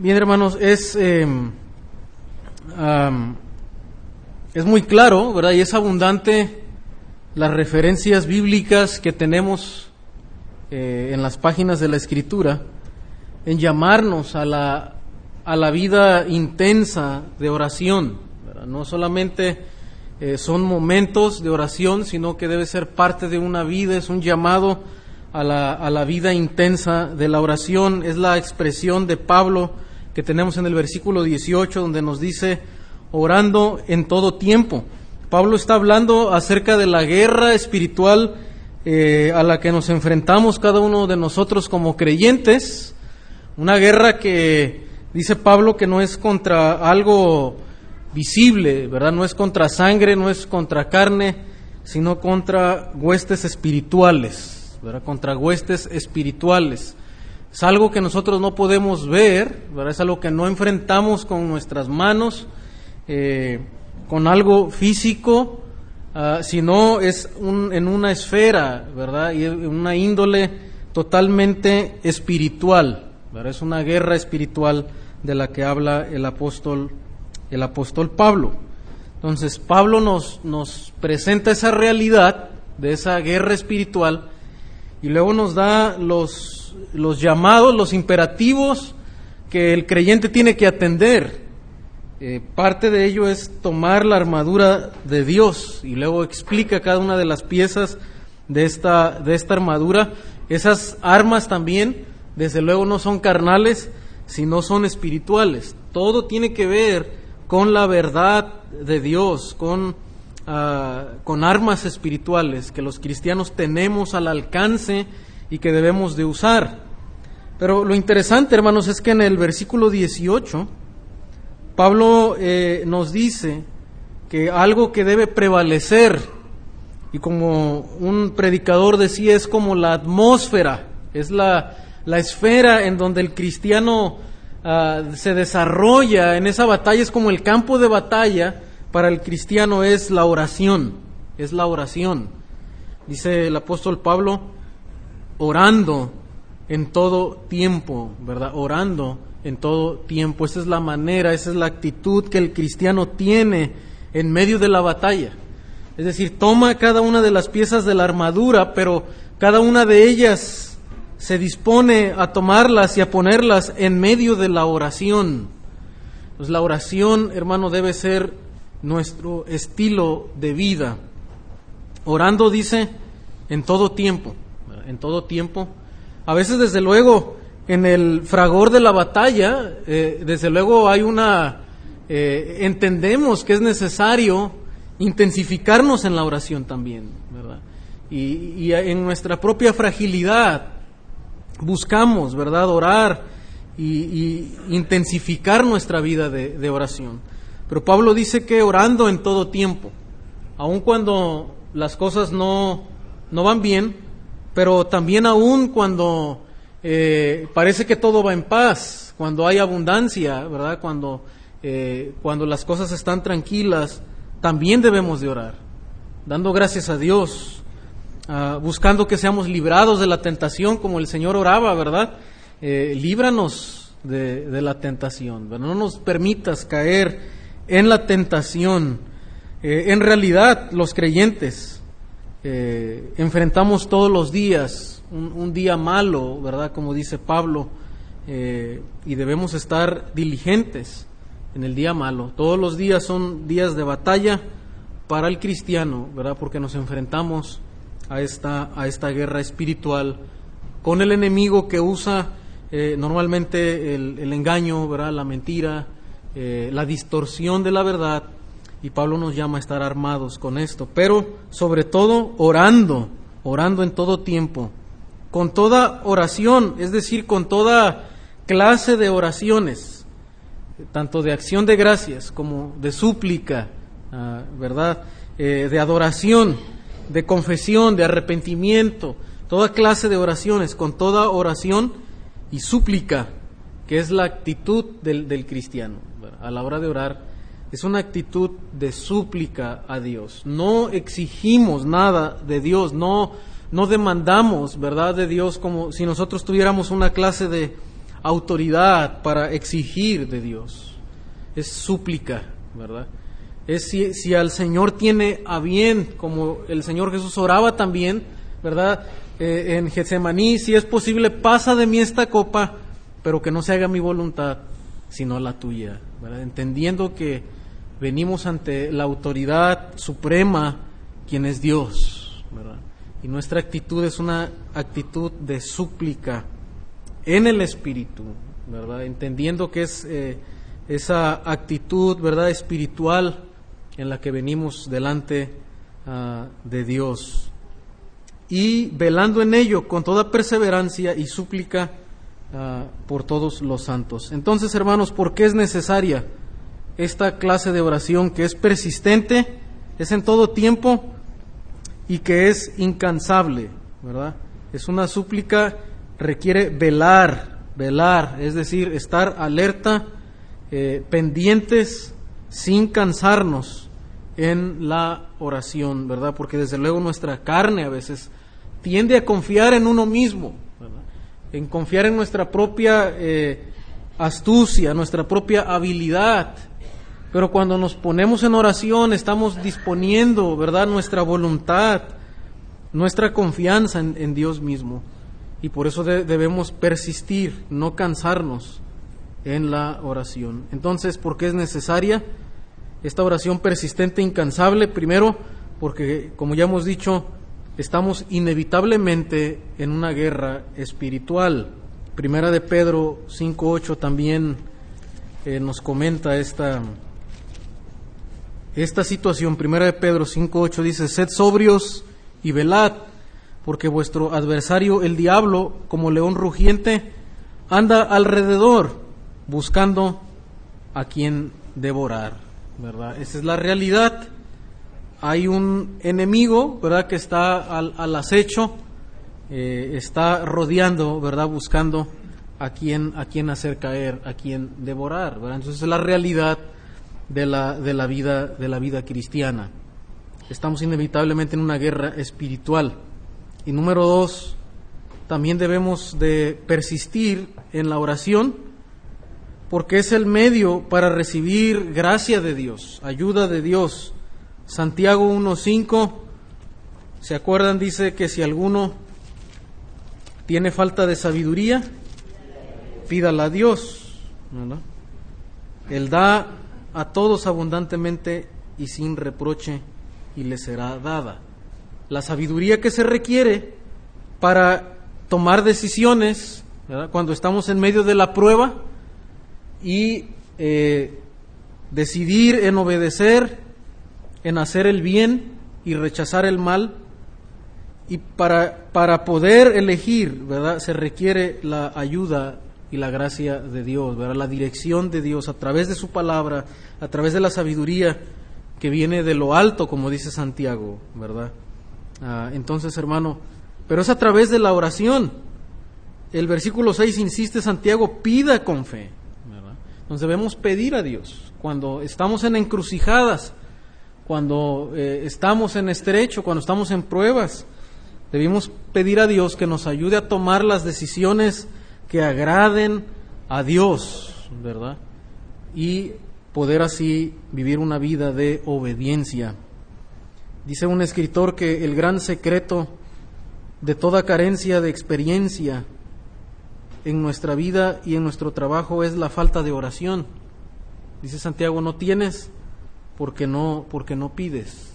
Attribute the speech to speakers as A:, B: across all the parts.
A: Bien, hermanos, es, eh, es muy claro, ¿verdad? Y es abundante las referencias bíblicas que tenemos eh, en las páginas de la Escritura en llamarnos a la, a la vida intensa de oración. No solamente eh, son momentos de oración, sino que debe ser parte de una vida, es un llamado a la, a la vida intensa de la oración. Es la expresión de Pablo que tenemos en el versículo 18 donde nos dice orando en todo tiempo. Pablo está hablando acerca de la guerra espiritual eh, a la que nos enfrentamos cada uno de nosotros como creyentes, una guerra que dice Pablo que no es contra algo visible, ¿verdad? No es contra sangre, no es contra carne, sino contra huestes espirituales, ¿verdad? Contra huestes espirituales. Es algo que nosotros no podemos ver, ¿verdad? es algo que no enfrentamos con nuestras manos, eh, con algo físico, uh, sino es un, en una esfera, ¿verdad? Y en una índole totalmente espiritual, ¿verdad? Es una guerra espiritual de la que habla el apóstol, el apóstol Pablo. Entonces, Pablo nos, nos presenta esa realidad de esa guerra espiritual y luego nos da los los llamados, los imperativos que el creyente tiene que atender. Eh, parte de ello es tomar la armadura de Dios y luego explica cada una de las piezas de esta, de esta armadura. Esas armas también, desde luego, no son carnales, sino son espirituales. Todo tiene que ver con la verdad de Dios, con, uh, con armas espirituales que los cristianos tenemos al alcance y que debemos de usar. Pero lo interesante, hermanos, es que en el versículo 18, Pablo eh, nos dice que algo que debe prevalecer, y como un predicador decía, es como la atmósfera, es la, la esfera en donde el cristiano ah, se desarrolla en esa batalla, es como el campo de batalla para el cristiano es la oración, es la oración. Dice el apóstol Pablo, orando en todo tiempo, ¿verdad? Orando en todo tiempo. Esa es la manera, esa es la actitud que el cristiano tiene en medio de la batalla. Es decir, toma cada una de las piezas de la armadura, pero cada una de ellas se dispone a tomarlas y a ponerlas en medio de la oración. Pues la oración, hermano, debe ser nuestro estilo de vida. Orando, dice, en todo tiempo en todo tiempo. A veces, desde luego, en el fragor de la batalla, eh, desde luego hay una, eh, entendemos que es necesario intensificarnos en la oración también, ¿verdad? Y, en nuestra propia fragilidad buscamos, ¿verdad?, orar y, intensificar nuestra vida de, de, oración. Pero Pablo dice que orando en todo tiempo, aun cuando las cosas no, no van bien, pero también aún cuando eh, parece que todo va en paz, cuando hay abundancia, ¿verdad? Cuando, eh, cuando las cosas están tranquilas, también debemos de orar, dando gracias a Dios, uh, buscando que seamos librados de la tentación como el Señor oraba, ¿verdad? Eh, líbranos de, la tentación, no nos permitas caer en la tentación. en realidad, los creyentes, eh, enfrentamos todos los días un, día malo, ¿verdad? Como dice Pablo, eh, y debemos estar diligentes en el día malo. Todos los días son días de batalla para el cristiano, ¿verdad? Porque nos enfrentamos a esta, a esta guerra espiritual con el enemigo que usa eh, normalmente el, el, engaño, ¿verdad? La mentira, la distorsión de la verdad y Pablo nos llama a estar armados con esto, pero sobre todo orando, orando en todo tiempo, con toda oración, es decir, con toda clase de oraciones, tanto de acción de gracias como de súplica, ah, ¿verdad? Eh, de adoración, de confesión, de arrepentimiento, toda clase de oraciones, con toda oración y súplica, que es la actitud del, del cristiano a la hora de orar es una actitud de súplica a Dios. No exigimos nada de Dios, no, no demandamos, ¿verdad?, de Dios como si nosotros tuviéramos una clase de autoridad para exigir de Dios. Es súplica, ¿verdad? Es si, si al Señor tiene a bien, como el Señor Jesús oraba también, ¿verdad? Eh, en Getsemaní, si es posible, pasa de mí esta copa, pero que no se haga mi voluntad, sino la tuya. Entendiendo que venimos ante la autoridad suprema, quien es Dios, ¿verdad? Y nuestra actitud es una actitud de súplica en el Espíritu, ¿verdad? Entendiendo que es eh, esa actitud, ¿verdad?, espiritual en la que venimos delante ah, de Dios. Y velando en ello con toda perseverancia y súplica ah, por todos los santos. Entonces, hermanos, ¿por qué es necesaria esta clase de oración que es persistente, es en todo tiempo y que es incansable, ¿verdad? Es una súplica, requiere velar, velar, es decir, estar alerta, eh, pendientes, sin cansarnos en la oración, ¿verdad? Porque desde luego nuestra carne a veces tiende a confiar en uno mismo, en confiar en nuestra propia eh, astucia, nuestra propia habilidad, pero cuando nos ponemos en oración estamos disponiendo, ¿verdad?, nuestra voluntad, nuestra confianza en, Dios mismo. Y por eso debemos persistir, no cansarnos en la oración. Entonces, ¿por qué es necesaria esta oración persistente, incansable? Primero, porque, como ya hemos dicho, estamos inevitablemente en una guerra espiritual. Primera de Pedro 5.8 también eh, nos comenta esta esta situación. Primera de Pedro 5.8 dice, sed sobrios y velad, porque vuestro adversario, el diablo, como león rugiente, anda alrededor buscando a quien devorar, ¿verdad? Esa es la realidad. Hay un enemigo, ¿verdad?, que está al, acecho, eh, está rodeando, ¿verdad?, buscando a quien, a quien hacer caer, a quien devorar, ¿verdad? Entonces es la realidad de la, de la, vida, de la vida cristiana. Estamos inevitablemente en una guerra espiritual. Y número dos, también debemos de persistir en la oración porque es el medio para recibir gracia de Dios, ayuda de Dios. Santiago 1.5, ¿se acuerdan? Dice que si alguno tiene falta de sabiduría, pídala a Dios. Él da a todos abundantemente y sin reproche y le será dada. La sabiduría que se requiere para tomar decisiones cuando estamos en medio de la prueba y eh, decidir en obedecer, en hacer el bien y rechazar el mal. Y para, para poder elegir, ¿verdad? Se requiere la ayuda y la gracia de Dios, ¿verdad? La dirección de Dios a través de su palabra, a través de la sabiduría que viene de lo alto, como dice Santiago, ¿verdad? Ah, entonces, hermano, pero es a través de la oración. El versículo 6 insiste Santiago, pida con fe. Entonces debemos pedir a Dios. Cuando estamos en encrucijadas, cuando eh, estamos en estrecho, cuando estamos en pruebas, debemos pedir a Dios que nos ayude a tomar las decisiones que agraden a Dios, ¿verdad? Y poder así vivir una vida de obediencia. Dice un escritor que el gran secreto de toda carencia de experiencia en nuestra vida y en nuestro trabajo es la falta de oración. Dice Santiago, no tienes porque no, porque no pides.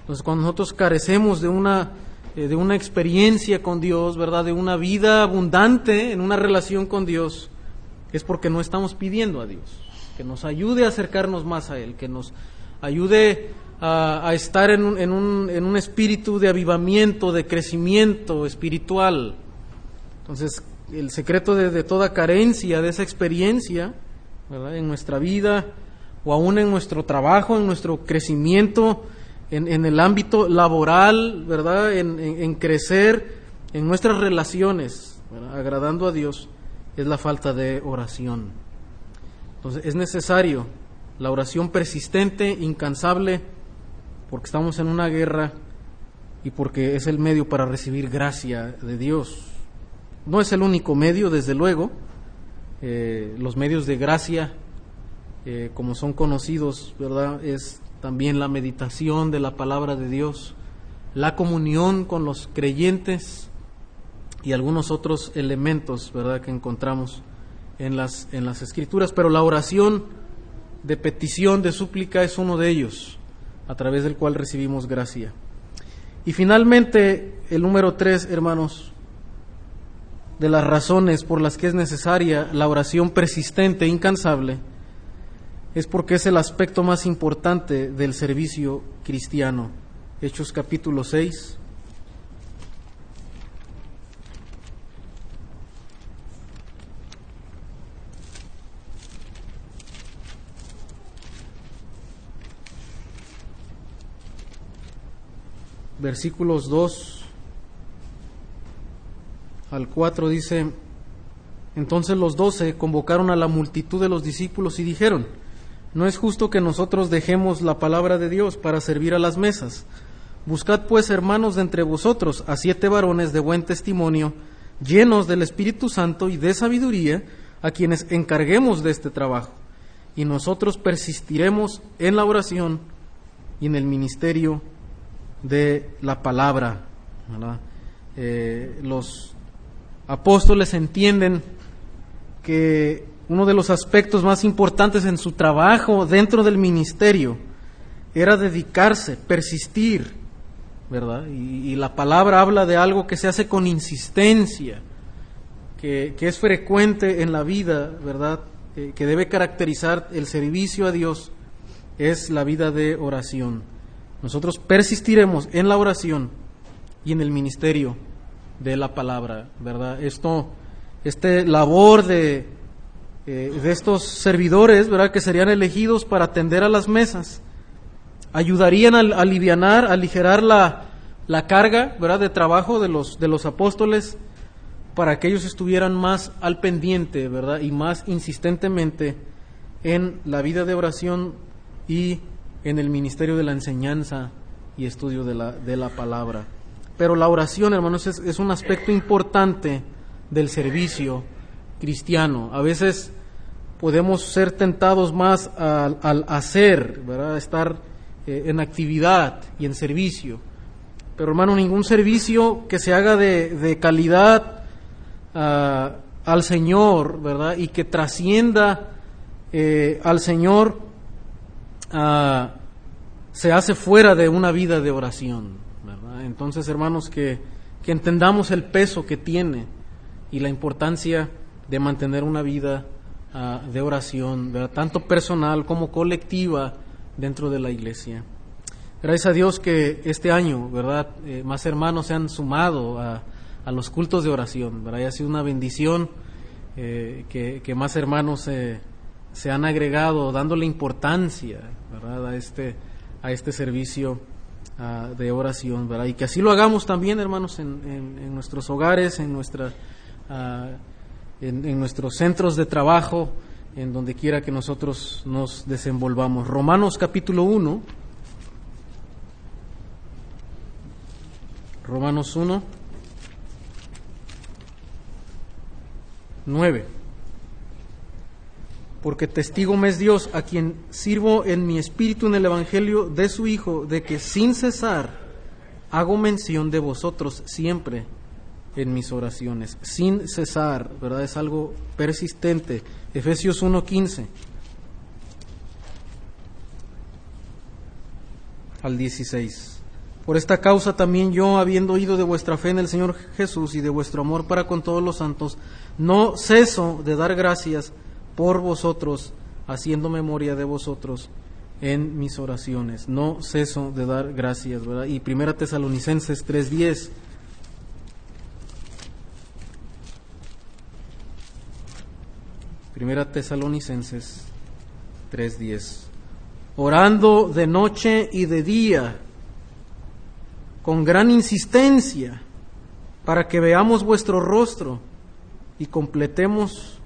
A: Entonces, cuando nosotros carecemos de una eh, de una experiencia con Dios, ¿verdad? De una vida abundante en una relación con Dios, es porque no estamos pidiendo a Dios, que nos ayude a acercarnos más a Él, que nos ayude a, estar en un, en, un, en un, espíritu de avivamiento, de crecimiento espiritual. Entonces, el secreto de, de toda carencia de esa experiencia. En nuestra vida o aún en nuestro trabajo, en nuestro crecimiento, en, el ámbito laboral, ¿verdad? En, crecer en nuestras relaciones, agradando a Dios, es la falta de oración. Entonces es necesario la oración persistente, incansable, porque estamos en una guerra y porque es el medio para recibir gracia de Dios. No es el único medio, desde luego, eh, los medios de gracia, eh, como son conocidos, ¿verdad? Es también la meditación de la palabra de Dios, la comunión con los creyentes y algunos otros elementos, ¿verdad?, que encontramos en las, en las escrituras, pero la oración de petición, de súplica es uno de ellos, a través del cual recibimos gracia. Y finalmente, el número tres, hermanos, de las razones por las que es necesaria la oración persistente incansable, es porque es el aspecto más importante del servicio cristiano. Hechos capítulo 6. Versículos 2 al 4 dice, entonces los doce convocaron a la multitud de los discípulos y dijeron, no es justo que nosotros dejemos la palabra de Dios para servir a las mesas. Buscad pues, hermanos, de entre vosotros a siete varones de buen testimonio, llenos del Espíritu Santo y de sabiduría, a quienes encarguemos de este trabajo. Y nosotros persistiremos en la oración y en el ministerio de la palabra. Eh, los apóstoles entienden que uno de los aspectos más importantes en su trabajo dentro del ministerio era dedicarse, persistir, ¿verdad? Y, la palabra habla de algo que se hace con insistencia, que, es frecuente en la vida, ¿verdad? Que debe caracterizar el servicio a Dios, es la vida de oración. Nosotros persistiremos en la oración y en el ministerio de la palabra, ¿verdad? Esto, este labor de, eh, de estos servidores, ¿verdad? Que serían elegidos para atender a las mesas, ayudarían a, aliviar, a aligerar la, la, carga, ¿verdad? De trabajo de los, de los apóstoles para que ellos estuvieran más al pendiente, ¿verdad? Y más insistentemente en la vida de oración y en el ministerio de la enseñanza y estudio de la, de la palabra. Pero la oración, hermanos, es, un aspecto importante del servicio cristiano. A veces podemos ser tentados más al, hacer, ¿verdad? estar eh, en actividad y en servicio. Pero hermano, ningún servicio que se haga de, calidad ah, al Señor, ¿verdad? Y que trascienda eh, al Señor ah, se hace fuera de una vida de oración. Entonces, hermanos, que, entendamos el peso que tiene y la importancia de mantener una vida ah, de oración, tanto personal como colectiva dentro de la iglesia. Gracias a Dios que este año, ¿verdad? Eh, más hermanos se han sumado a, los cultos de oración, ¿verdad? Y ha sido una bendición eh, que, más hermanos se han agregado, dándole importancia, ¿verdad? A este, a este servicio Ah, de oración, ¿verdad? Y que así lo hagamos también, hermanos, en, nuestros hogares, en, nuestra, ah, en, nuestros centros de trabajo, en donde quiera que nosotros nos desenvolvamos. Romanos capítulo 1. Romanos 1. 9 porque testigo me es Dios, a quien sirvo en mi espíritu en el Evangelio de su Hijo, de que sin cesar hago mención de vosotros siempre en mis oraciones, sin cesar, ¿verdad? Es algo persistente. Efesios 1:15 al 16. Por esta causa también yo, habiendo oído de vuestra fe en el Señor Jesús y de vuestro amor para con todos los santos, no ceso de dar gracias por vosotros, haciendo memoria de vosotros en mis oraciones. No ceso de dar gracias, ¿verdad? Y Primera Tesalonicenses 3:10. Primera Tesalonicenses 3:10. Orando de noche y de día, con gran insistencia, para que veamos vuestro rostro y completemos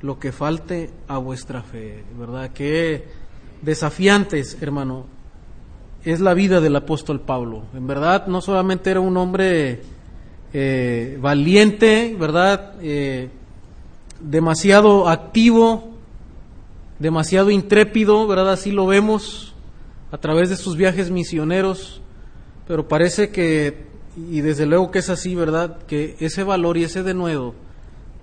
A: lo que falte a vuestra fe, ¿verdad? Qué desafiantes, hermano, es la vida del apóstol Pablo. En verdad, no solamente era un hombre eh, valiente, ¿verdad? Eh, demasiado activo, demasiado intrépido, ¿verdad? Así lo vemos a través de sus viajes misioneros, pero parece que, y desde luego que es así, ¿verdad? Que ese valor y ese denuedo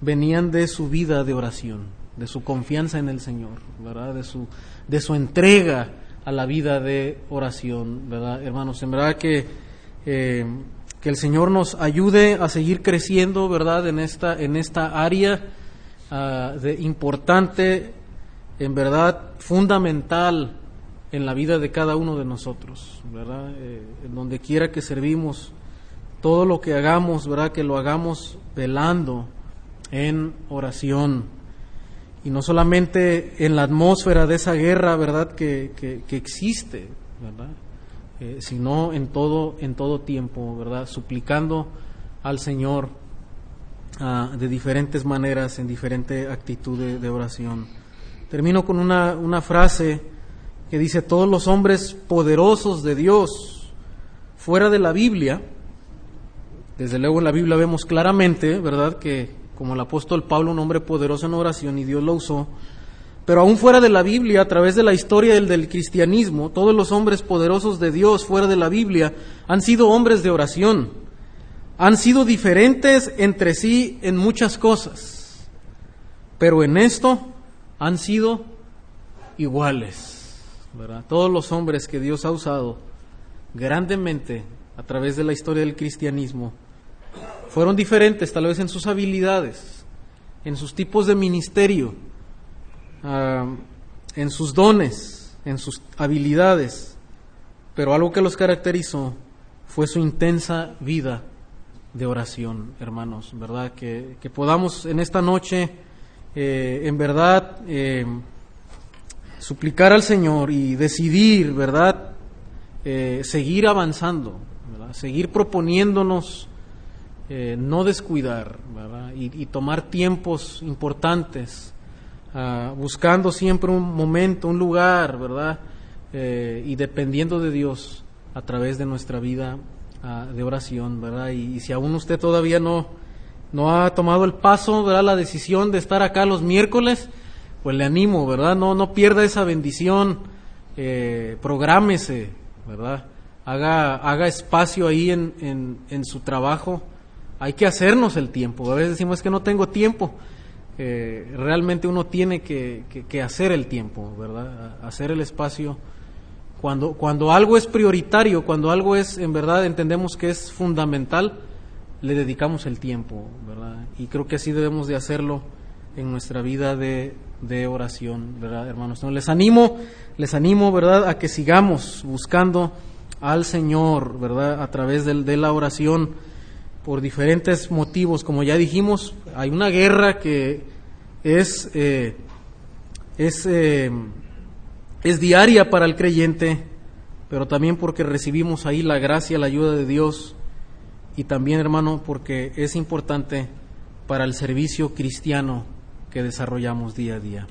A: venían de su vida de oración, de su confianza en el Señor, ¿verdad? De su, de su entrega a la vida de oración, ¿verdad, hermanos? En verdad que, eh, que el Señor nos ayude a seguir creciendo, ¿verdad? En esta, en esta área ah, de importante, en verdad, fundamental en la vida de cada uno de nosotros, ¿verdad? Eh, en donde quiera que servimos, todo lo que hagamos, ¿verdad? Que lo hagamos velando en oración. Y no solamente en la atmósfera de esa guerra, ¿verdad? Que, que, existe, ¿verdad? Eh, sino en todo, en todo tiempo, ¿verdad? Suplicando al Señor ah, de diferentes maneras, en diferente actitud de, oración. Termino con una, una frase que dice, todos los hombres poderosos de Dios fuera de la Biblia, desde luego en la Biblia vemos claramente, ¿verdad?, que como el apóstol Pablo, un hombre poderoso en oración y Dios lo usó, pero aún fuera de la Biblia, a través de la historia del, del cristianismo, todos los hombres poderosos de Dios fuera de la Biblia han sido hombres de oración, han sido diferentes entre sí en muchas cosas, pero en esto han sido iguales. Todos los hombres que Dios ha usado grandemente a través de la historia del cristianismo fueron diferentes tal vez en sus habilidades, en sus tipos de ministerio, en sus dones, en sus habilidades, pero algo que los caracterizó fue su intensa vida de oración, hermanos, ¿verdad? Que, podamos en esta noche, eh, en verdad, eh, suplicar al Señor y decidir, ¿verdad? Eh, seguir avanzando, seguir proponiéndonos no descuidar ¿verdad? Y, tomar tiempos importantes, ah, buscando siempre un momento, un lugar, ¿verdad? Y dependiendo de Dios a través de nuestra vida ah, de oración, ¿verdad? Y, si aún usted todavía no, no ha tomado el paso, ¿verdad? La decisión de estar acá los miércoles, pues le animo, ¿verdad? No, no pierda esa bendición, eh, prográmese, ¿verdad? Haga, haga espacio ahí en, en, en, su trabajo. Hay que hacernos el tiempo. A veces decimos que no tengo tiempo. Eh, realmente uno tiene que, que, hacer el tiempo, ¿verdad? Hacer el espacio. Cuando, cuando algo es prioritario, cuando algo es, en verdad, entendemos que es fundamental, le dedicamos el tiempo, ¿verdad? Y creo que así debemos de hacerlo en nuestra vida de, de oración, ¿verdad, hermanos? les animo, les animo, ¿verdad?, a que sigamos buscando al Señor, ¿verdad?, a través de, la oración por diferentes motivos. Como ya dijimos, hay una guerra que es, eh, es, eh, es diaria para el creyente, pero también porque recibimos ahí la gracia, la ayuda de Dios, y también, hermano, porque es importante para el servicio cristiano que desarrollamos día a día.